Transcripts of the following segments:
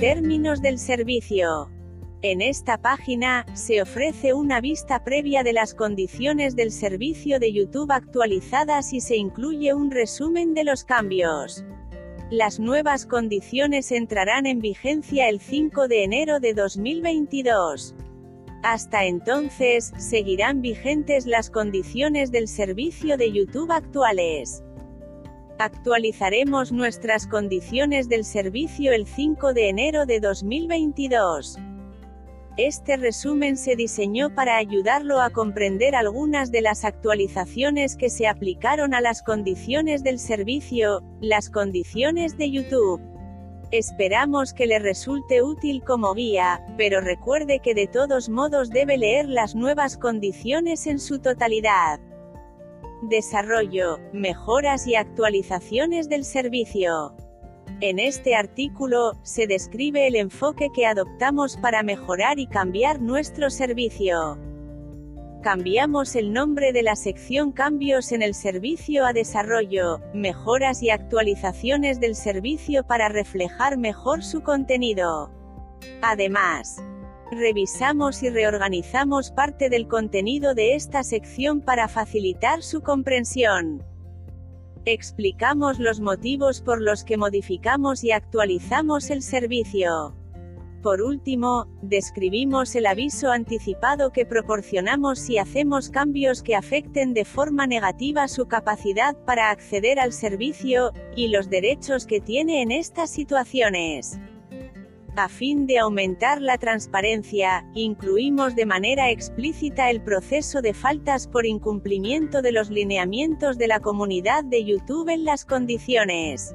Términos del servicio. En esta página, se ofrece una vista previa de las condiciones del servicio de YouTube actualizadas y se incluye un resumen de los cambios. Las nuevas condiciones entrarán en vigencia el 5 de enero de 2022. Hasta entonces, seguirán vigentes las condiciones del servicio de YouTube actuales. Actualizaremos nuestras condiciones del servicio el 5 de enero de 2022. Este resumen se diseñó para ayudarlo a comprender algunas de las actualizaciones que se aplicaron a las condiciones del servicio, las condiciones de YouTube. Esperamos que le resulte útil como guía, pero recuerde que de todos modos debe leer las nuevas condiciones en su totalidad. Desarrollo, mejoras y actualizaciones del servicio. En este artículo, se describe el enfoque que adoptamos para mejorar y cambiar nuestro servicio. Cambiamos el nombre de la sección Cambios en el servicio a Desarrollo, mejoras y actualizaciones del servicio para reflejar mejor su contenido. Además, revisamos y reorganizamos parte del contenido de esta sección para facilitar su comprensión. Explicamos los motivos por los que modificamos y actualizamos el servicio. Por último, describimos el aviso anticipado que proporcionamos si hacemos cambios que afecten de forma negativa su capacidad para acceder al servicio, y los derechos que tiene en estas situaciones. A fin de aumentar la transparencia, incluimos de manera explícita el proceso de faltas por incumplimiento de los lineamientos de la comunidad de YouTube en las condiciones.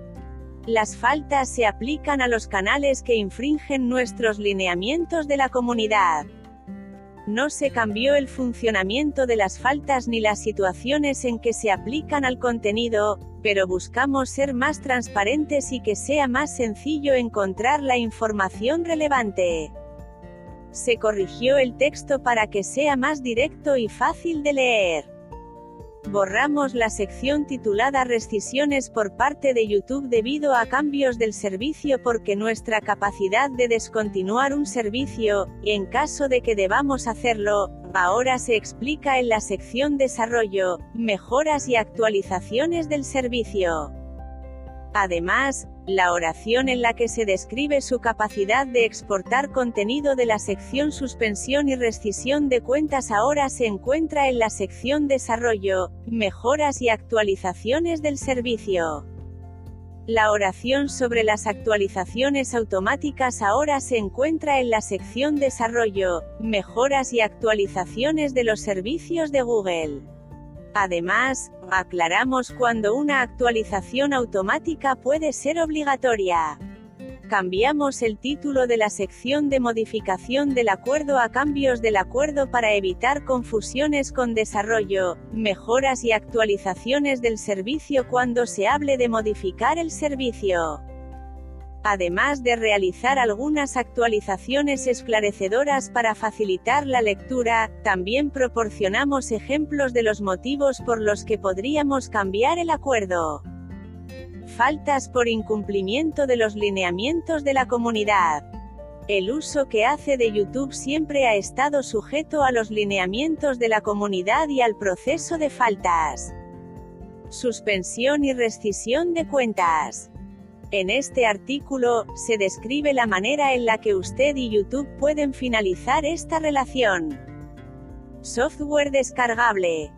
Las faltas se aplican a los canales que infringen nuestros lineamientos de la comunidad. No se cambió el funcionamiento de las faltas ni las situaciones en que se aplican al contenido, pero buscamos ser más transparentes y que sea más sencillo encontrar la información relevante. Se corrigió el texto para que sea más directo y fácil de leer. Borramos la sección titulada Rescisiones por parte de YouTube debido a cambios del servicio porque nuestra capacidad de descontinuar un servicio, en caso de que debamos hacerlo, ahora se explica en la sección Desarrollo, Mejoras y actualizaciones del servicio. Además, la oración en la que se describe su capacidad de exportar contenido de la sección Suspensión y rescisión de cuentas ahora se encuentra en la sección Desarrollo, Mejoras y actualizaciones del servicio. La oración sobre las actualizaciones automáticas ahora se encuentra en la sección Desarrollo, Mejoras y actualizaciones de los servicios de Google. Además, aclaramos cuando una actualización automática puede ser obligatoria. Cambiamos el título de la sección de modificación del acuerdo a cambios del acuerdo para evitar confusiones con desarrollo, mejoras y actualizaciones del servicio cuando se hable de modificar el servicio además de realizar algunas actualizaciones esclarecedoras para facilitar la lectura, también proporcionamos ejemplos de los motivos por los que podríamos cambiar el acuerdo. Faltas por incumplimiento de los lineamientos de la comunidad. El uso que hace de YouTube siempre ha estado sujeto a los lineamientos de la comunidad y al proceso de faltas. Suspensión y rescisión de cuentas. En este artículo, se describe la manera en la que usted y YouTube pueden finalizar esta relación. Software descargable.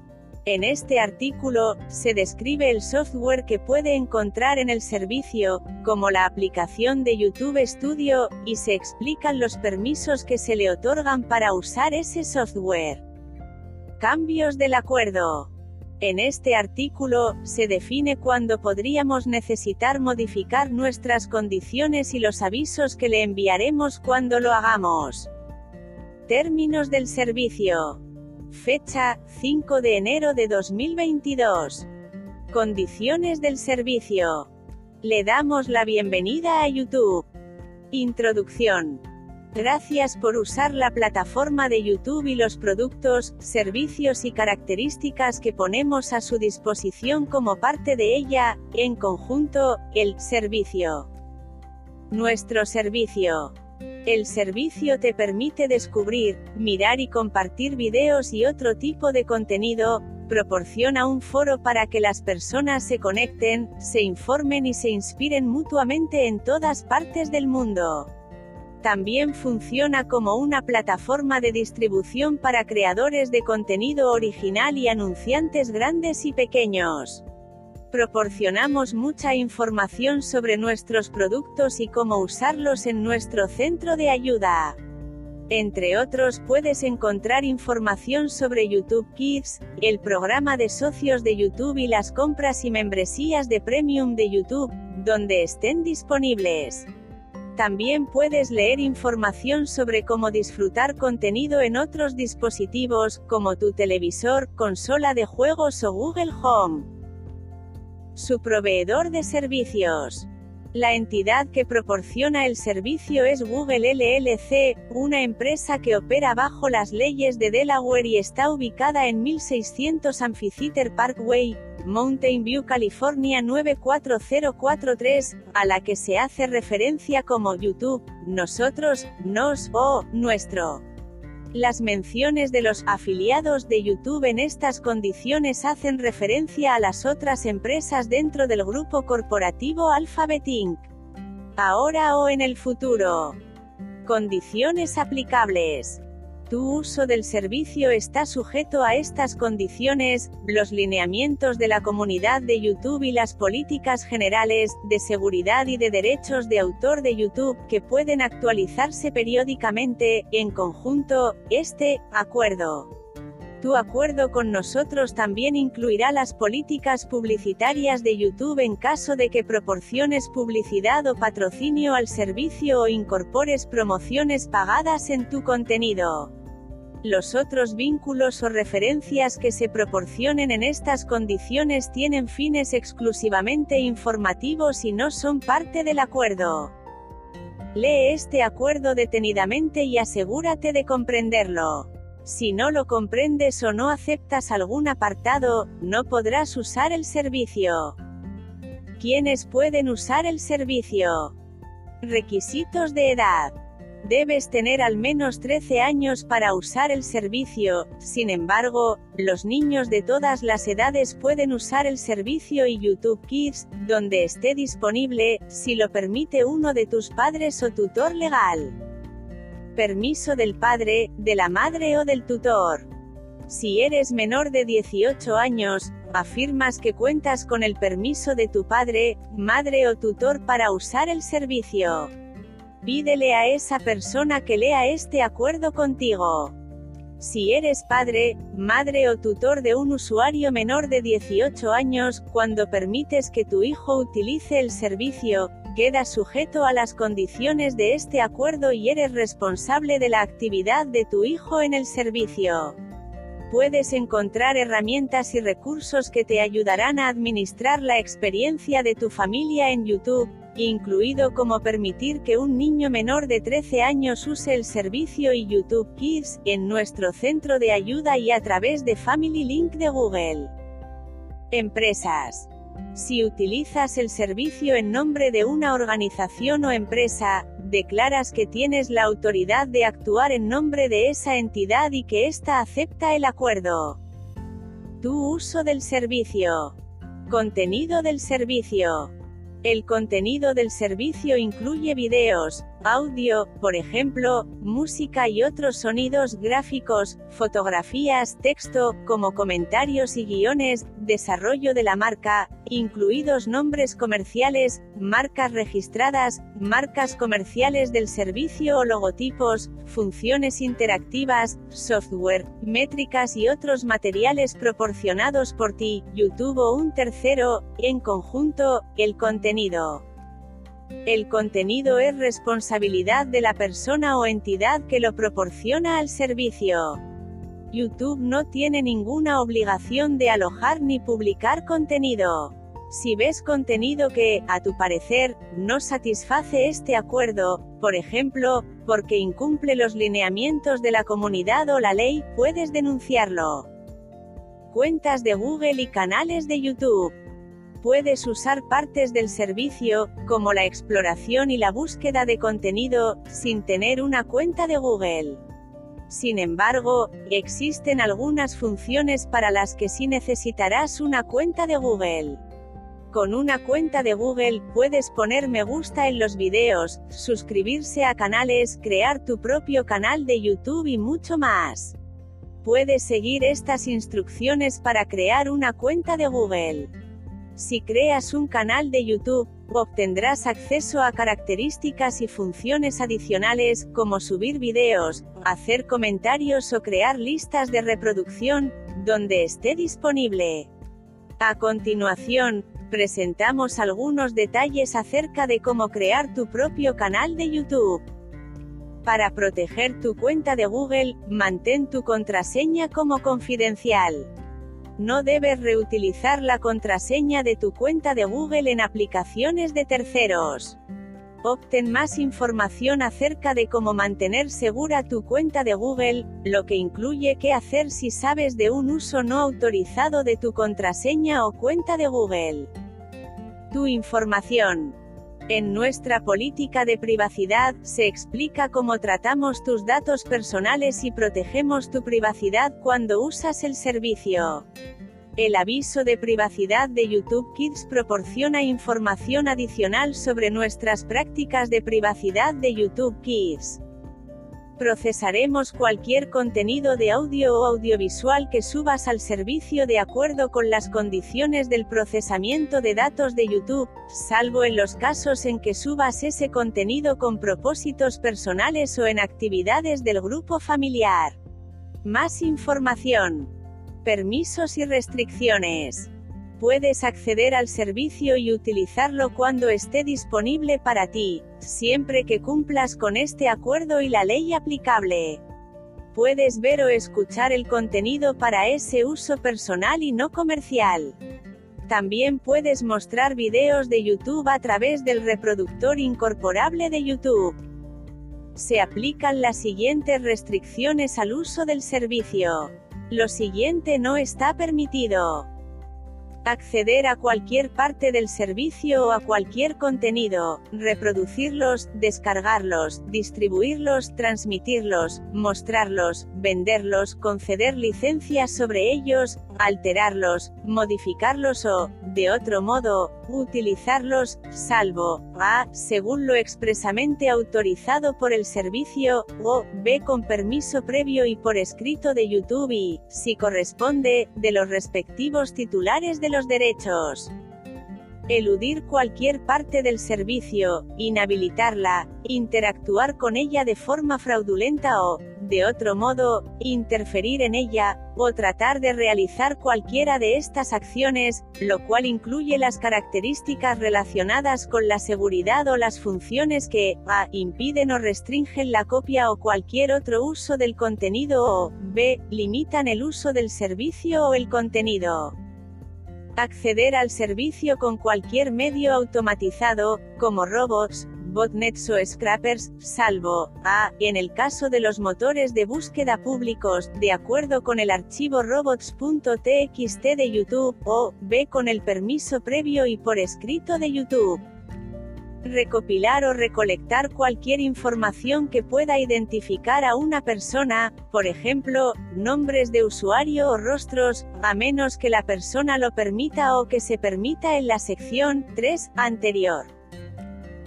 En este artículo, se describe el software que puede encontrar en el servicio, como la aplicación de YouTube Studio, y se explican los permisos que se le otorgan para usar ese software. Cambios del acuerdo. En este artículo, se define cuándo podríamos necesitar modificar nuestras condiciones y los avisos que le enviaremos cuando lo hagamos. Términos del servicio. Fecha, 5 de enero de 2022. Condiciones del servicio. Le damos la bienvenida a YouTube. Introducción. Gracias por usar la plataforma de YouTube y los productos, servicios y características que ponemos a su disposición como parte de ella, en conjunto, el servicio. Nuestro servicio. El servicio te permite descubrir, mirar y compartir videos y otro tipo de contenido, proporciona un foro para que las personas se conecten, se informen y se inspiren mutuamente en todas partes del mundo. También funciona como una plataforma de distribución para creadores de contenido original y anunciantes grandes y pequeños. Proporcionamos mucha información sobre nuestros productos y cómo usarlos en nuestro centro de ayuda. Entre otros puedes encontrar información sobre YouTube Kids, el programa de socios de YouTube y las compras y membresías de Premium de YouTube, donde estén disponibles. También puedes leer información sobre cómo disfrutar contenido en otros dispositivos, como tu televisor, consola de juegos o Google Home. Su proveedor de servicios. La entidad que proporciona el servicio es Google LLC, una empresa que opera bajo las leyes de Delaware y está ubicada en 1600 Amphitheater Parkway, Mountain View, California 94043, a la que se hace referencia como YouTube, nosotros, nos o nuestro. Las menciones de los afiliados de YouTube en estas condiciones hacen referencia a las otras empresas dentro del grupo corporativo Alphabet Inc. Ahora o en el futuro. Condiciones aplicables. Tu uso del servicio está sujeto a estas condiciones, los lineamientos de la comunidad de YouTube y las políticas generales, de seguridad y de derechos de autor de YouTube, que pueden actualizarse periódicamente, en conjunto, este, acuerdo. Tu acuerdo con nosotros también incluirá las políticas publicitarias de YouTube en caso de que proporciones publicidad o patrocinio al servicio o incorpores promociones pagadas en tu contenido. Los otros vínculos o referencias que se proporcionen en estas condiciones tienen fines exclusivamente informativos y no son parte del acuerdo. Lee este acuerdo detenidamente y asegúrate de comprenderlo. Si no lo comprendes o no aceptas algún apartado, no podrás usar el servicio. ¿Quiénes pueden usar el servicio? Requisitos de edad. Debes tener al menos 13 años para usar el servicio, sin embargo, los niños de todas las edades pueden usar el servicio y YouTube Kids, donde esté disponible, si lo permite uno de tus padres o tutor legal. Permiso del padre, de la madre o del tutor. Si eres menor de 18 años, afirmas que cuentas con el permiso de tu padre, madre o tutor para usar el servicio. Pídele a esa persona que lea este acuerdo contigo. Si eres padre, madre o tutor de un usuario menor de 18 años, cuando permites que tu hijo utilice el servicio, queda sujeto a las condiciones de este acuerdo y eres responsable de la actividad de tu hijo en el servicio. Puedes encontrar herramientas y recursos que te ayudarán a administrar la experiencia de tu familia en YouTube, incluido como permitir que un niño menor de 13 años use el servicio y YouTube Kids, en nuestro centro de ayuda y a través de Family Link de Google. Empresas. Si utilizas el servicio en nombre de una organización o empresa, declaras que tienes la autoridad de actuar en nombre de esa entidad y que ésta acepta el acuerdo. Tu uso del servicio. Contenido del servicio. El contenido del servicio incluye videos, audio, por ejemplo, música y otros sonidos gráficos, fotografías, texto, como comentarios y guiones, desarrollo de la marca, incluidos nombres comerciales, marcas registradas, marcas comerciales del servicio o logotipos, funciones interactivas, software, métricas y otros materiales proporcionados por ti, YouTube o un tercero, en conjunto, el contenido. El contenido es responsabilidad de la persona o entidad que lo proporciona al servicio. YouTube no tiene ninguna obligación de alojar ni publicar contenido. Si ves contenido que, a tu parecer, no satisface este acuerdo, por ejemplo, porque incumple los lineamientos de la comunidad o la ley, puedes denunciarlo. Cuentas de Google y canales de YouTube. Puedes usar partes del servicio, como la exploración y la búsqueda de contenido, sin tener una cuenta de Google. Sin embargo, existen algunas funciones para las que sí necesitarás una cuenta de Google. Con una cuenta de Google, puedes poner me gusta en los videos, suscribirse a canales, crear tu propio canal de YouTube y mucho más. Puedes seguir estas instrucciones para crear una cuenta de Google. Si creas un canal de YouTube, obtendrás acceso a características y funciones adicionales, como subir videos, hacer comentarios o crear listas de reproducción, donde esté disponible. A continuación, presentamos algunos detalles acerca de cómo crear tu propio canal de YouTube. Para proteger tu cuenta de Google, mantén tu contraseña como confidencial. No debes reutilizar la contraseña de tu cuenta de Google en aplicaciones de terceros. Obtén más información acerca de cómo mantener segura tu cuenta de Google, lo que incluye qué hacer si sabes de un uso no autorizado de tu contraseña o cuenta de Google. Tu información. En nuestra política de privacidad, se explica cómo tratamos tus datos personales y protegemos tu privacidad cuando usas el servicio. El aviso de privacidad de YouTube Kids proporciona información adicional sobre nuestras prácticas de privacidad de YouTube Kids. Procesaremos cualquier contenido de audio o audiovisual que subas al servicio de acuerdo con las condiciones del procesamiento de datos de YouTube, salvo en los casos en que subas ese contenido con propósitos personales o en actividades del grupo familiar. Más información permisos y restricciones. Puedes acceder al servicio y utilizarlo cuando esté disponible para ti, siempre que cumplas con este acuerdo y la ley aplicable. Puedes ver o escuchar el contenido para ese uso personal y no comercial. También puedes mostrar videos de YouTube a través del reproductor incorporable de YouTube. Se aplican las siguientes restricciones al uso del servicio. Lo siguiente no está permitido acceder a cualquier parte del servicio o a cualquier contenido, reproducirlos, descargarlos, distribuirlos, transmitirlos, mostrarlos, venderlos, conceder licencias sobre ellos, alterarlos, modificarlos o, de otro modo, utilizarlos, salvo, a, según lo expresamente autorizado por el servicio, o, b, con permiso previo y por escrito de YouTube y, si corresponde, de los respectivos titulares de los derechos. Eludir cualquier parte del servicio, inhabilitarla, interactuar con ella de forma fraudulenta o, de otro modo, interferir en ella, o tratar de realizar cualquiera de estas acciones, lo cual incluye las características relacionadas con la seguridad o las funciones que, a, impiden o restringen la copia o cualquier otro uso del contenido o, b, limitan el uso del servicio o el contenido acceder al servicio con cualquier medio automatizado, como robots, botnets o scrappers, salvo, a, en el caso de los motores de búsqueda públicos, de acuerdo con el archivo robots.txt de YouTube, o, b, con el permiso previo y por escrito de YouTube recopilar o recolectar cualquier información que pueda identificar a una persona, por ejemplo, nombres de usuario o rostros, a menos que la persona lo permita o que se permita en la sección 3 anterior.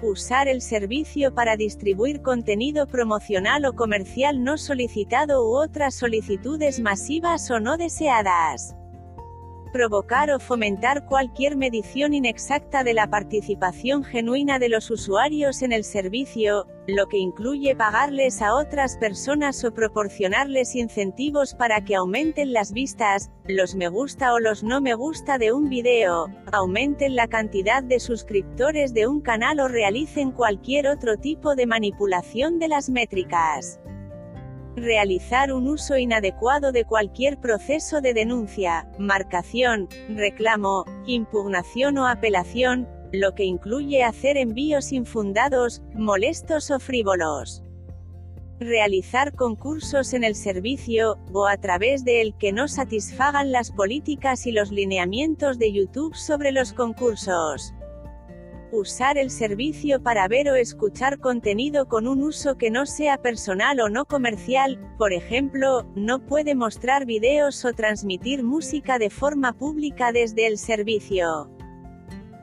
Usar el servicio para distribuir contenido promocional o comercial no solicitado u otras solicitudes masivas o no deseadas provocar o fomentar cualquier medición inexacta de la participación genuina de los usuarios en el servicio, lo que incluye pagarles a otras personas o proporcionarles incentivos para que aumenten las vistas, los me gusta o los no me gusta de un video, aumenten la cantidad de suscriptores de un canal o realicen cualquier otro tipo de manipulación de las métricas realizar un uso inadecuado de cualquier proceso de denuncia, marcación, reclamo, impugnación o apelación, lo que incluye hacer envíos infundados, molestos o frívolos. realizar concursos en el servicio, o a través de él que no satisfagan las políticas y los lineamientos de YouTube sobre los concursos. Usar el servicio para ver o escuchar contenido con un uso que no sea personal o no comercial, por ejemplo, no puede mostrar videos o transmitir música de forma pública desde el servicio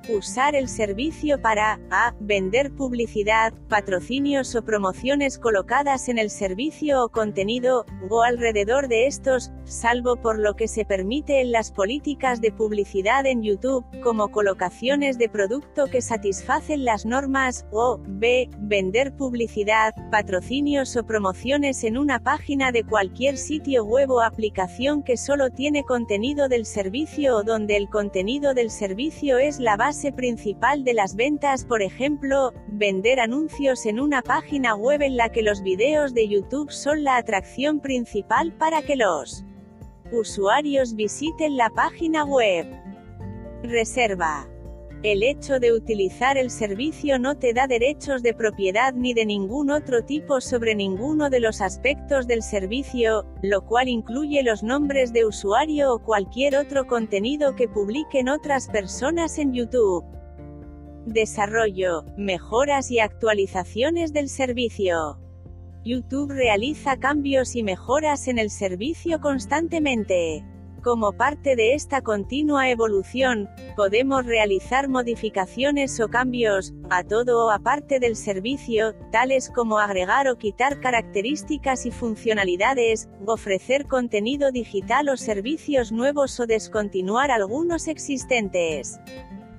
usar el servicio para a. vender publicidad, patrocinios o promociones colocadas en el servicio o contenido, o alrededor de estos, salvo por lo que se permite en las políticas de publicidad en YouTube, como colocaciones de producto que satisfacen las normas, o b. vender publicidad, patrocinios o promociones en una página de cualquier sitio web o aplicación que solo tiene contenido del servicio o donde el contenido del servicio es la base principal de las ventas, por ejemplo, vender anuncios en una página web en la que los videos de YouTube son la atracción principal para que los usuarios visiten la página web. Reserva. El hecho de utilizar el servicio no te da derechos de propiedad ni de ningún otro tipo sobre ninguno de los aspectos del servicio, lo cual incluye los nombres de usuario o cualquier otro contenido que publiquen otras personas en YouTube. Desarrollo, mejoras y actualizaciones del servicio. YouTube realiza cambios y mejoras en el servicio constantemente. Como parte de esta continua evolución, podemos realizar modificaciones o cambios, a todo o aparte del servicio, tales como agregar o quitar características y funcionalidades, ofrecer contenido digital o servicios nuevos o descontinuar algunos existentes.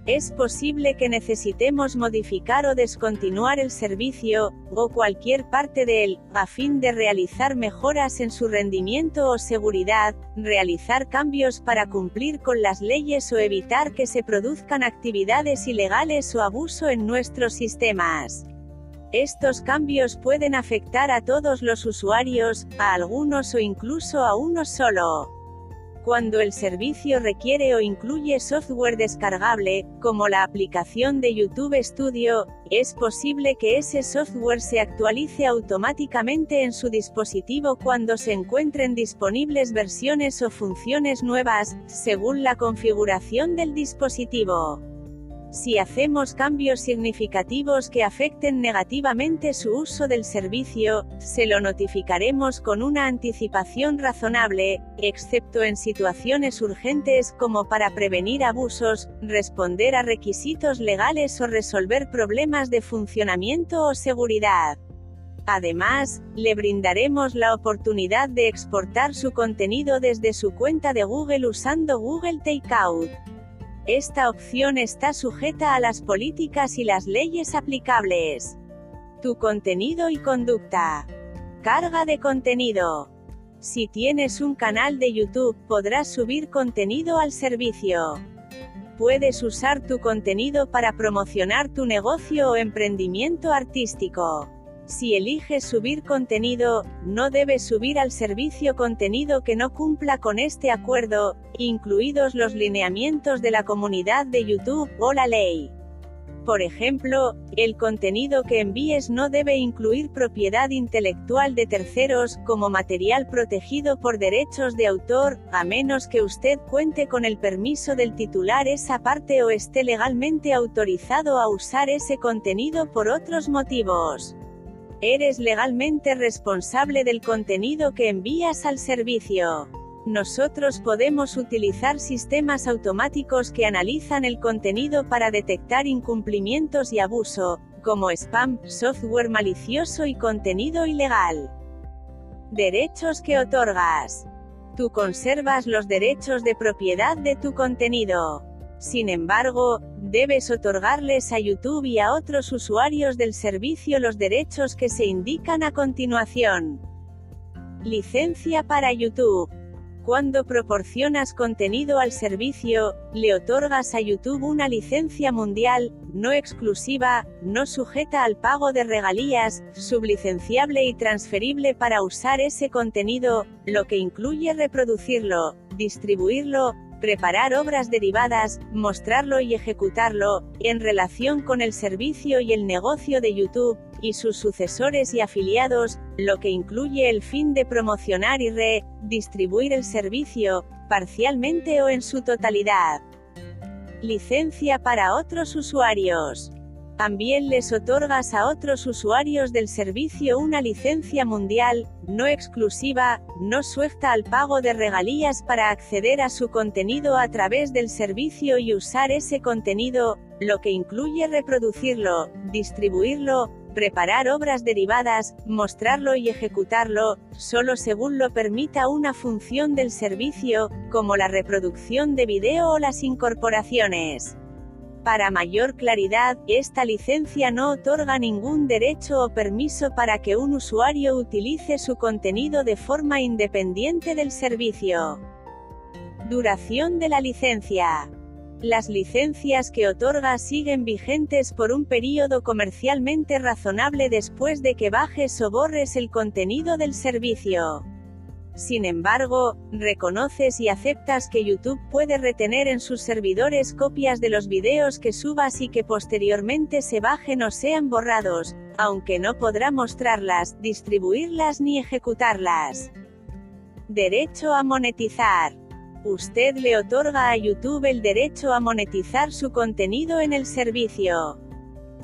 Es posible que necesitemos modificar o descontinuar el servicio, o cualquier parte de él, a fin de realizar mejoras en su rendimiento o seguridad, realizar cambios para cumplir con las leyes o evitar que se produzcan actividades ilegales o abuso en nuestros sistemas. Estos cambios pueden afectar a todos los usuarios, a algunos o incluso a uno solo. Cuando el servicio requiere o incluye software descargable, como la aplicación de YouTube Studio, es posible que ese software se actualice automáticamente en su dispositivo cuando se encuentren disponibles versiones o funciones nuevas, según la configuración del dispositivo. Si hacemos cambios significativos que afecten negativamente su uso del servicio, se lo notificaremos con una anticipación razonable, excepto en situaciones urgentes como para prevenir abusos, responder a requisitos legales o resolver problemas de funcionamiento o seguridad. Además, le brindaremos la oportunidad de exportar su contenido desde su cuenta de Google usando Google Takeout. Esta opción está sujeta a las políticas y las leyes aplicables. Tu contenido y conducta. Carga de contenido. Si tienes un canal de YouTube, podrás subir contenido al servicio. Puedes usar tu contenido para promocionar tu negocio o emprendimiento artístico. Si eliges subir contenido, no debes subir al servicio contenido que no cumpla con este acuerdo, incluidos los lineamientos de la comunidad de YouTube o la ley. Por ejemplo, el contenido que envíes no debe incluir propiedad intelectual de terceros, como material protegido por derechos de autor, a menos que usted cuente con el permiso del titular esa parte o esté legalmente autorizado a usar ese contenido por otros motivos. Eres legalmente responsable del contenido que envías al servicio. Nosotros podemos utilizar sistemas automáticos que analizan el contenido para detectar incumplimientos y abuso, como spam, software malicioso y contenido ilegal. Derechos que otorgas. Tú conservas los derechos de propiedad de tu contenido. Sin embargo, debes otorgarles a YouTube y a otros usuarios del servicio los derechos que se indican a continuación. Licencia para YouTube. Cuando proporcionas contenido al servicio, le otorgas a YouTube una licencia mundial, no exclusiva, no sujeta al pago de regalías, sublicenciable y transferible para usar ese contenido, lo que incluye reproducirlo, distribuirlo, preparar obras derivadas, mostrarlo y ejecutarlo, en relación con el servicio y el negocio de YouTube, y sus sucesores y afiliados, lo que incluye el fin de promocionar y re-distribuir el servicio, parcialmente o en su totalidad. Licencia para otros usuarios. También les otorgas a otros usuarios del servicio una licencia mundial, no exclusiva, no suelta al pago de regalías para acceder a su contenido a través del servicio y usar ese contenido, lo que incluye reproducirlo, distribuirlo, preparar obras derivadas, mostrarlo y ejecutarlo, solo según lo permita una función del servicio, como la reproducción de video o las incorporaciones. Para mayor claridad, esta licencia no otorga ningún derecho o permiso para que un usuario utilice su contenido de forma independiente del servicio. Duración de la licencia. Las licencias que otorga siguen vigentes por un período comercialmente razonable después de que bajes o borres el contenido del servicio. Sin embargo, reconoces y aceptas que YouTube puede retener en sus servidores copias de los videos que subas y que posteriormente se bajen o sean borrados, aunque no podrá mostrarlas, distribuirlas ni ejecutarlas. Derecho a monetizar. Usted le otorga a YouTube el derecho a monetizar su contenido en el servicio.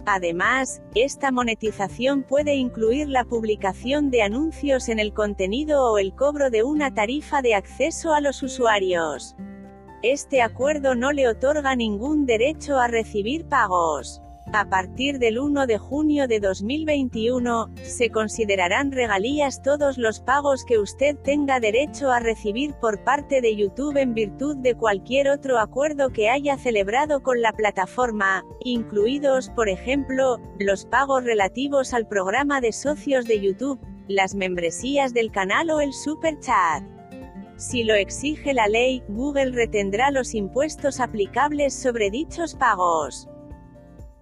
Además, esta monetización puede incluir la publicación de anuncios en el contenido o el cobro de una tarifa de acceso a los usuarios. Este acuerdo no le otorga ningún derecho a recibir pagos. A partir del 1 de junio de 2021, se considerarán regalías todos los pagos que usted tenga derecho a recibir por parte de YouTube en virtud de cualquier otro acuerdo que haya celebrado con la plataforma, incluidos, por ejemplo, los pagos relativos al programa de socios de YouTube, las membresías del canal o el super chat. Si lo exige la ley, Google retendrá los impuestos aplicables sobre dichos pagos.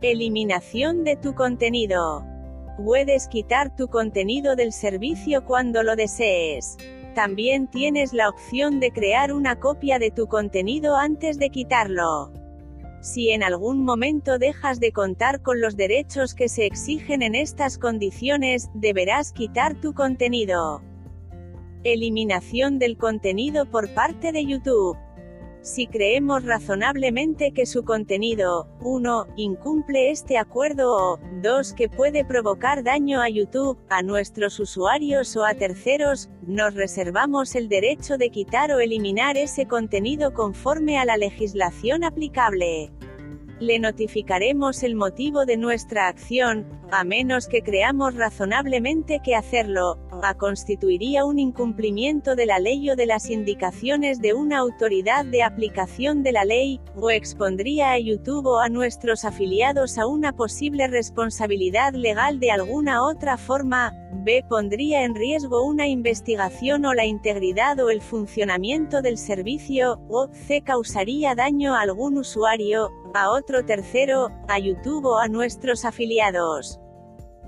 Eliminación de tu contenido. Puedes quitar tu contenido del servicio cuando lo desees. También tienes la opción de crear una copia de tu contenido antes de quitarlo. Si en algún momento dejas de contar con los derechos que se exigen en estas condiciones, deberás quitar tu contenido. Eliminación del contenido por parte de YouTube. Si creemos razonablemente que su contenido, 1, incumple este acuerdo o, 2, que puede provocar daño a YouTube, a nuestros usuarios o a terceros, nos reservamos el derecho de quitar o eliminar ese contenido conforme a la legislación aplicable. Le notificaremos el motivo de nuestra acción, a menos que creamos razonablemente que hacerlo, a constituiría un incumplimiento de la ley o de las indicaciones de una autoridad de aplicación de la ley, o expondría a YouTube o a nuestros afiliados a una posible responsabilidad legal de alguna otra forma, b. pondría en riesgo una investigación o la integridad o el funcionamiento del servicio, o c. causaría daño a algún usuario, a otro tercero, a YouTube o a nuestros afiliados.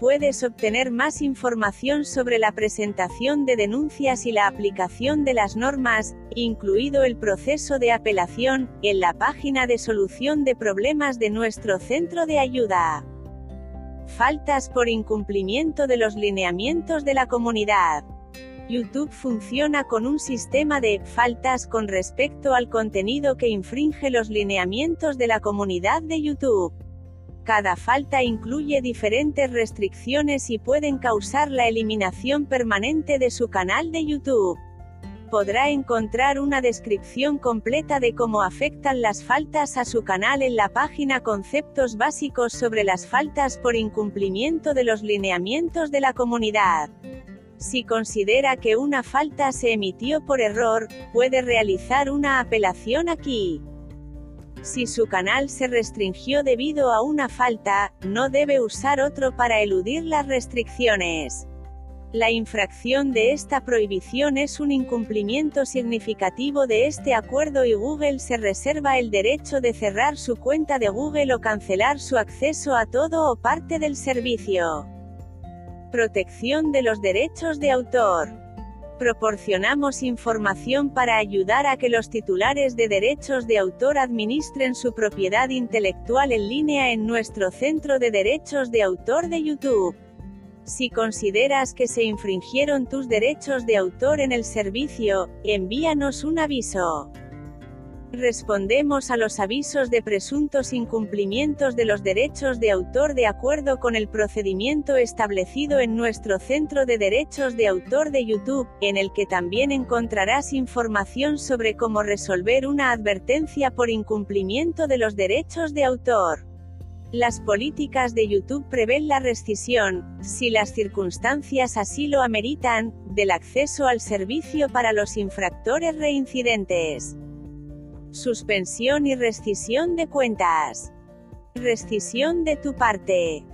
Puedes obtener más información sobre la presentación de denuncias y la aplicación de las normas, incluido el proceso de apelación, en la página de solución de problemas de nuestro centro de ayuda. Faltas por incumplimiento de los lineamientos de la comunidad. YouTube funciona con un sistema de faltas con respecto al contenido que infringe los lineamientos de la comunidad de YouTube. Cada falta incluye diferentes restricciones y pueden causar la eliminación permanente de su canal de YouTube. Podrá encontrar una descripción completa de cómo afectan las faltas a su canal en la página Conceptos básicos sobre las faltas por incumplimiento de los lineamientos de la comunidad. Si considera que una falta se emitió por error, puede realizar una apelación aquí. Si su canal se restringió debido a una falta, no debe usar otro para eludir las restricciones. La infracción de esta prohibición es un incumplimiento significativo de este acuerdo y Google se reserva el derecho de cerrar su cuenta de Google o cancelar su acceso a todo o parte del servicio. Protección de los derechos de autor. Proporcionamos información para ayudar a que los titulares de derechos de autor administren su propiedad intelectual en línea en nuestro Centro de Derechos de Autor de YouTube. Si consideras que se infringieron tus derechos de autor en el servicio, envíanos un aviso. Respondemos a los avisos de presuntos incumplimientos de los derechos de autor de acuerdo con el procedimiento establecido en nuestro Centro de Derechos de Autor de YouTube, en el que también encontrarás información sobre cómo resolver una advertencia por incumplimiento de los derechos de autor. Las políticas de YouTube prevén la rescisión, si las circunstancias así lo ameritan, del acceso al servicio para los infractores reincidentes. Suspensión y rescisión de cuentas. Rescisión de tu parte.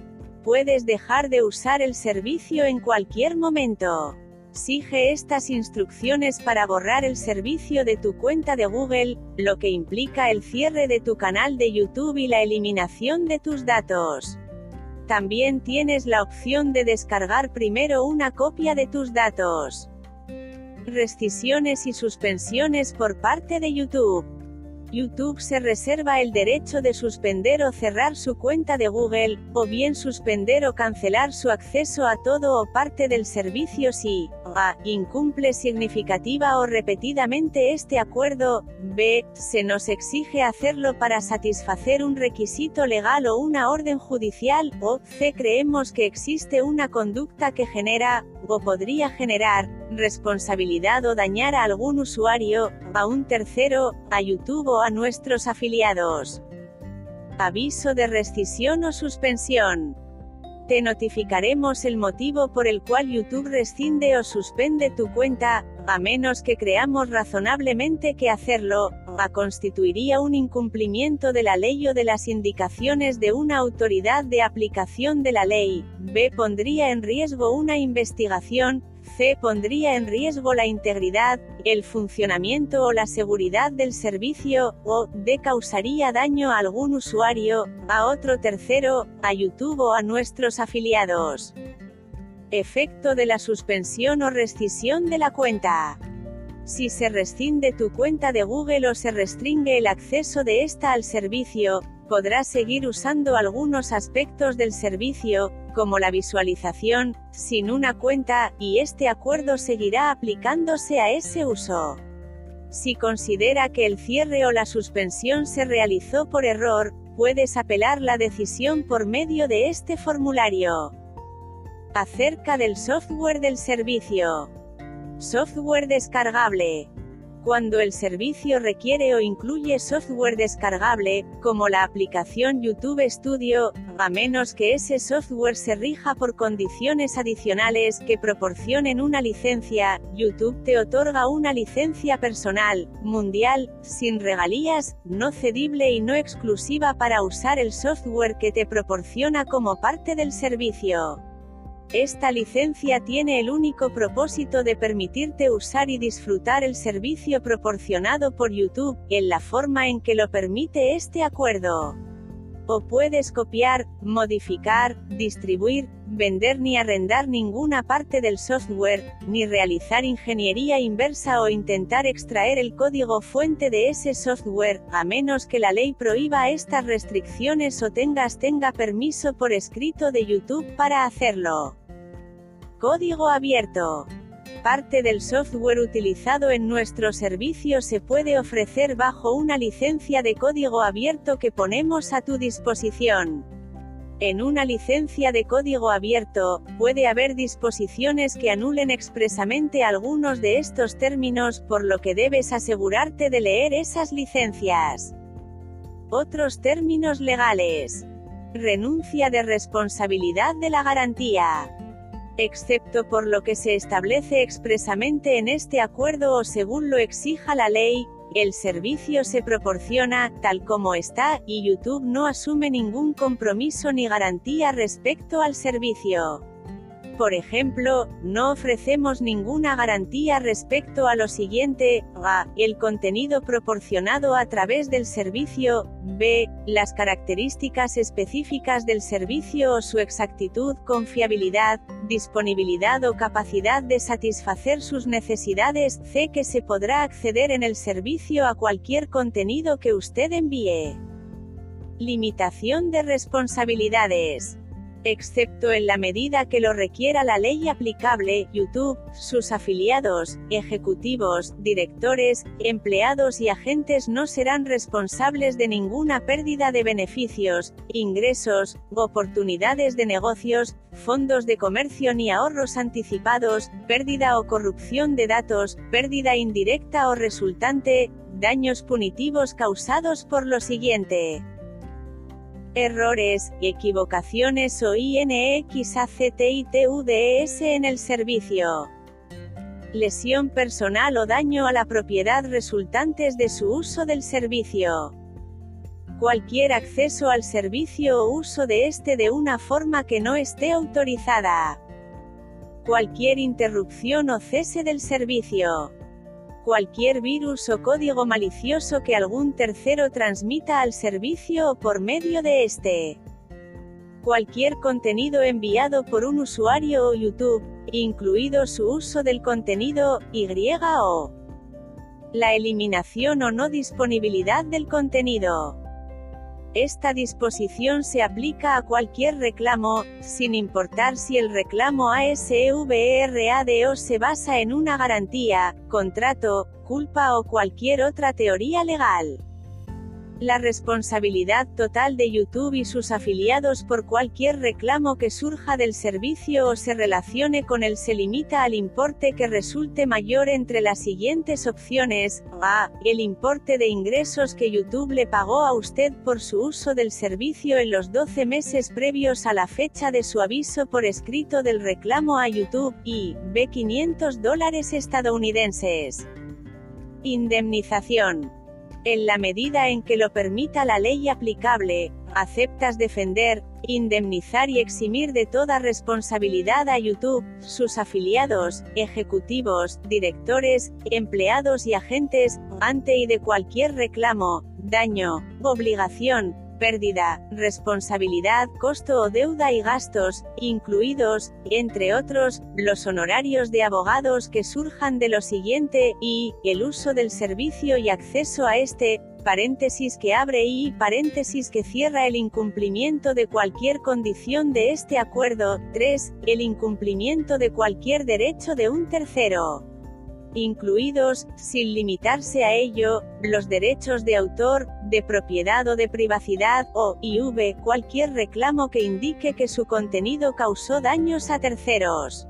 Puedes dejar de usar el servicio en cualquier momento. Sigue estas instrucciones para borrar el servicio de tu cuenta de Google, lo que implica el cierre de tu canal de YouTube y la eliminación de tus datos. También tienes la opción de descargar primero una copia de tus datos. Rescisiones y suspensiones por parte de YouTube. YouTube se reserva el derecho de suspender o cerrar su cuenta de Google, o bien suspender o cancelar su acceso a todo o parte del servicio si a. incumple significativa o repetidamente este acuerdo, b. se nos exige hacerlo para satisfacer un requisito legal o una orden judicial, o c. creemos que existe una conducta que genera, o podría generar, responsabilidad o dañar a algún usuario, a un tercero, a YouTube o a nuestros afiliados. Aviso de rescisión o suspensión. Te notificaremos el motivo por el cual YouTube rescinde o suspende tu cuenta, a menos que creamos razonablemente que hacerlo, a constituiría un incumplimiento de la ley o de las indicaciones de una autoridad de aplicación de la ley, b. Pondría en riesgo una investigación, Pondría en riesgo la integridad, el funcionamiento o la seguridad del servicio, o D causaría daño a algún usuario, a otro tercero, a YouTube o a nuestros afiliados. Efecto de la suspensión o rescisión de la cuenta. Si se rescinde tu cuenta de Google o se restringe el acceso de esta al servicio, podrás seguir usando algunos aspectos del servicio, como la visualización, sin una cuenta, y este acuerdo seguirá aplicándose a ese uso. Si considera que el cierre o la suspensión se realizó por error, puedes apelar la decisión por medio de este formulario. Acerca del software del servicio. Software descargable. Cuando el servicio requiere o incluye software descargable, como la aplicación YouTube Studio, a menos que ese software se rija por condiciones adicionales que proporcionen una licencia, YouTube te otorga una licencia personal, mundial, sin regalías, no cedible y no exclusiva para usar el software que te proporciona como parte del servicio. Esta licencia tiene el único propósito de permitirte usar y disfrutar el servicio proporcionado por YouTube, en la forma en que lo permite este acuerdo. O puedes copiar, modificar, distribuir, vender ni arrendar ninguna parte del software, ni realizar ingeniería inversa o intentar extraer el código fuente de ese software, a menos que la ley prohíba estas restricciones o tengas tenga permiso por escrito de YouTube para hacerlo. Código abierto. Parte del software utilizado en nuestro servicio se puede ofrecer bajo una licencia de código abierto que ponemos a tu disposición. En una licencia de código abierto, puede haber disposiciones que anulen expresamente algunos de estos términos, por lo que debes asegurarte de leer esas licencias. Otros términos legales. Renuncia de responsabilidad de la garantía excepto por lo que se establece expresamente en este acuerdo o según lo exija la ley, el servicio se proporciona, tal como está, y YouTube no asume ningún compromiso ni garantía respecto al servicio. Por ejemplo, no ofrecemos ninguna garantía respecto a lo siguiente, a. El contenido proporcionado a través del servicio, b. Las características específicas del servicio o su exactitud, confiabilidad, disponibilidad o capacidad de satisfacer sus necesidades, c. Que se podrá acceder en el servicio a cualquier contenido que usted envíe. Limitación de responsabilidades excepto en la medida que lo requiera la ley aplicable, YouTube, sus afiliados, ejecutivos, directores, empleados y agentes no serán responsables de ninguna pérdida de beneficios, ingresos, oportunidades de negocios, fondos de comercio ni ahorros anticipados, pérdida o corrupción de datos, pérdida indirecta o resultante, daños punitivos causados por lo siguiente errores, equivocaciones o INXACTITUDS en el servicio. Lesión personal o daño a la propiedad resultantes de su uso del servicio. Cualquier acceso al servicio o uso de este de una forma que no esté autorizada. Cualquier interrupción o cese del servicio cualquier virus o código malicioso que algún tercero transmita al servicio o por medio de este. Cualquier contenido enviado por un usuario o YouTube, incluido su uso del contenido, y o la eliminación o no disponibilidad del contenido. Esta disposición se aplica a cualquier reclamo, sin importar si el reclamo ASVRADO se basa en una garantía, contrato, culpa o cualquier otra teoría legal. La responsabilidad total de YouTube y sus afiliados por cualquier reclamo que surja del servicio o se relacione con él se limita al importe que resulte mayor entre las siguientes opciones. A. El importe de ingresos que YouTube le pagó a usted por su uso del servicio en los 12 meses previos a la fecha de su aviso por escrito del reclamo a YouTube, y B. 500 dólares estadounidenses. Indemnización en la medida en que lo permita la ley aplicable, aceptas defender, indemnizar y eximir de toda responsabilidad a YouTube, sus afiliados, ejecutivos, directores, empleados y agentes, ante y de cualquier reclamo, daño, obligación, pérdida, responsabilidad, costo o deuda y gastos, incluidos, entre otros, los honorarios de abogados que surjan de lo siguiente, y, el uso del servicio y acceso a este, paréntesis que abre y paréntesis que cierra el incumplimiento de cualquier condición de este acuerdo, 3. El incumplimiento de cualquier derecho de un tercero incluidos, sin limitarse a ello, los derechos de autor, de propiedad o de privacidad, o, IV, cualquier reclamo que indique que su contenido causó daños a terceros.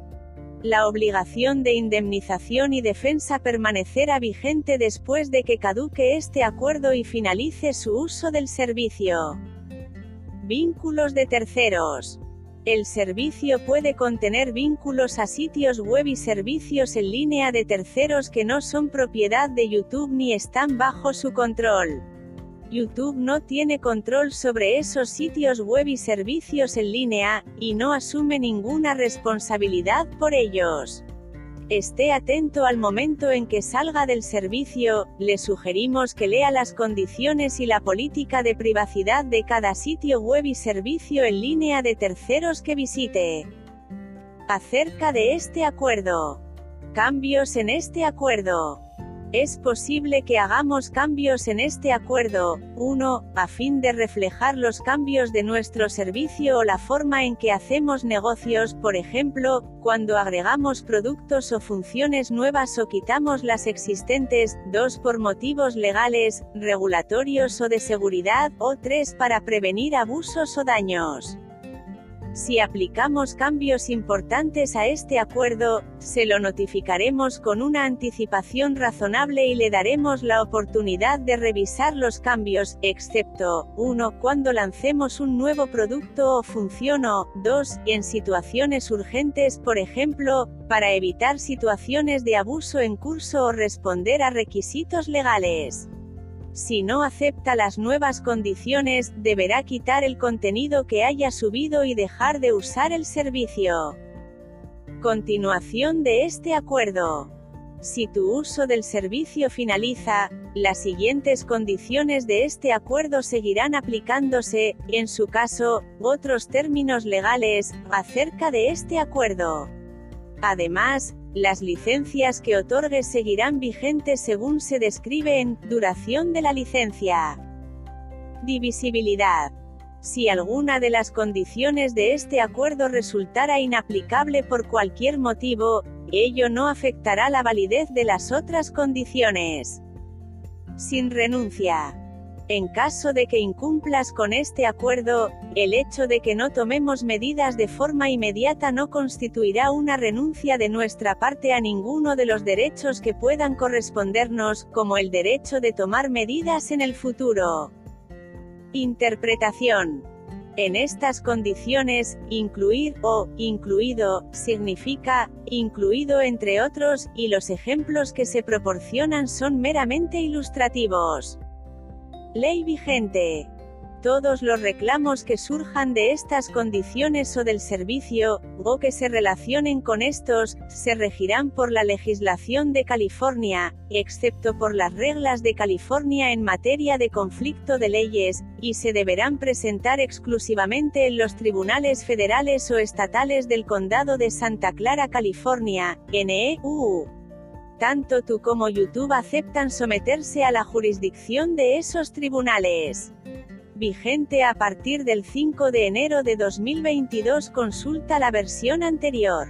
La obligación de indemnización y defensa permanecerá vigente después de que caduque este acuerdo y finalice su uso del servicio. Vínculos de terceros. El servicio puede contener vínculos a sitios web y servicios en línea de terceros que no son propiedad de YouTube ni están bajo su control. YouTube no tiene control sobre esos sitios web y servicios en línea, y no asume ninguna responsabilidad por ellos. Esté atento al momento en que salga del servicio, le sugerimos que lea las condiciones y la política de privacidad de cada sitio web y servicio en línea de terceros que visite. Acerca de este acuerdo. Cambios en este acuerdo. Es posible que hagamos cambios en este acuerdo, 1, a fin de reflejar los cambios de nuestro servicio o la forma en que hacemos negocios, por ejemplo, cuando agregamos productos o funciones nuevas o quitamos las existentes, 2 por motivos legales, regulatorios o de seguridad, o 3 para prevenir abusos o daños. Si aplicamos cambios importantes a este acuerdo, se lo notificaremos con una anticipación razonable y le daremos la oportunidad de revisar los cambios, excepto, 1. Cuando lancemos un nuevo producto o función o, 2. En situaciones urgentes, por ejemplo, para evitar situaciones de abuso en curso o responder a requisitos legales. Si no acepta las nuevas condiciones, deberá quitar el contenido que haya subido y dejar de usar el servicio. Continuación de este acuerdo. Si tu uso del servicio finaliza, las siguientes condiciones de este acuerdo seguirán aplicándose, en su caso, otros términos legales, acerca de este acuerdo. Además, las licencias que otorgues seguirán vigentes según se describe en duración de la licencia. Divisibilidad. Si alguna de las condiciones de este acuerdo resultara inaplicable por cualquier motivo, ello no afectará la validez de las otras condiciones. Sin renuncia. En caso de que incumplas con este acuerdo, el hecho de que no tomemos medidas de forma inmediata no constituirá una renuncia de nuestra parte a ninguno de los derechos que puedan correspondernos, como el derecho de tomar medidas en el futuro. Interpretación. En estas condiciones, incluir o incluido significa incluido entre otros, y los ejemplos que se proporcionan son meramente ilustrativos. Ley vigente. Todos los reclamos que surjan de estas condiciones o del servicio, o que se relacionen con estos, se regirán por la legislación de California, excepto por las reglas de California en materia de conflicto de leyes, y se deberán presentar exclusivamente en los tribunales federales o estatales del Condado de Santa Clara, California, NEU. Tanto tú como YouTube aceptan someterse a la jurisdicción de esos tribunales vigente a partir del 5 de enero de 2022. Consulta la versión anterior.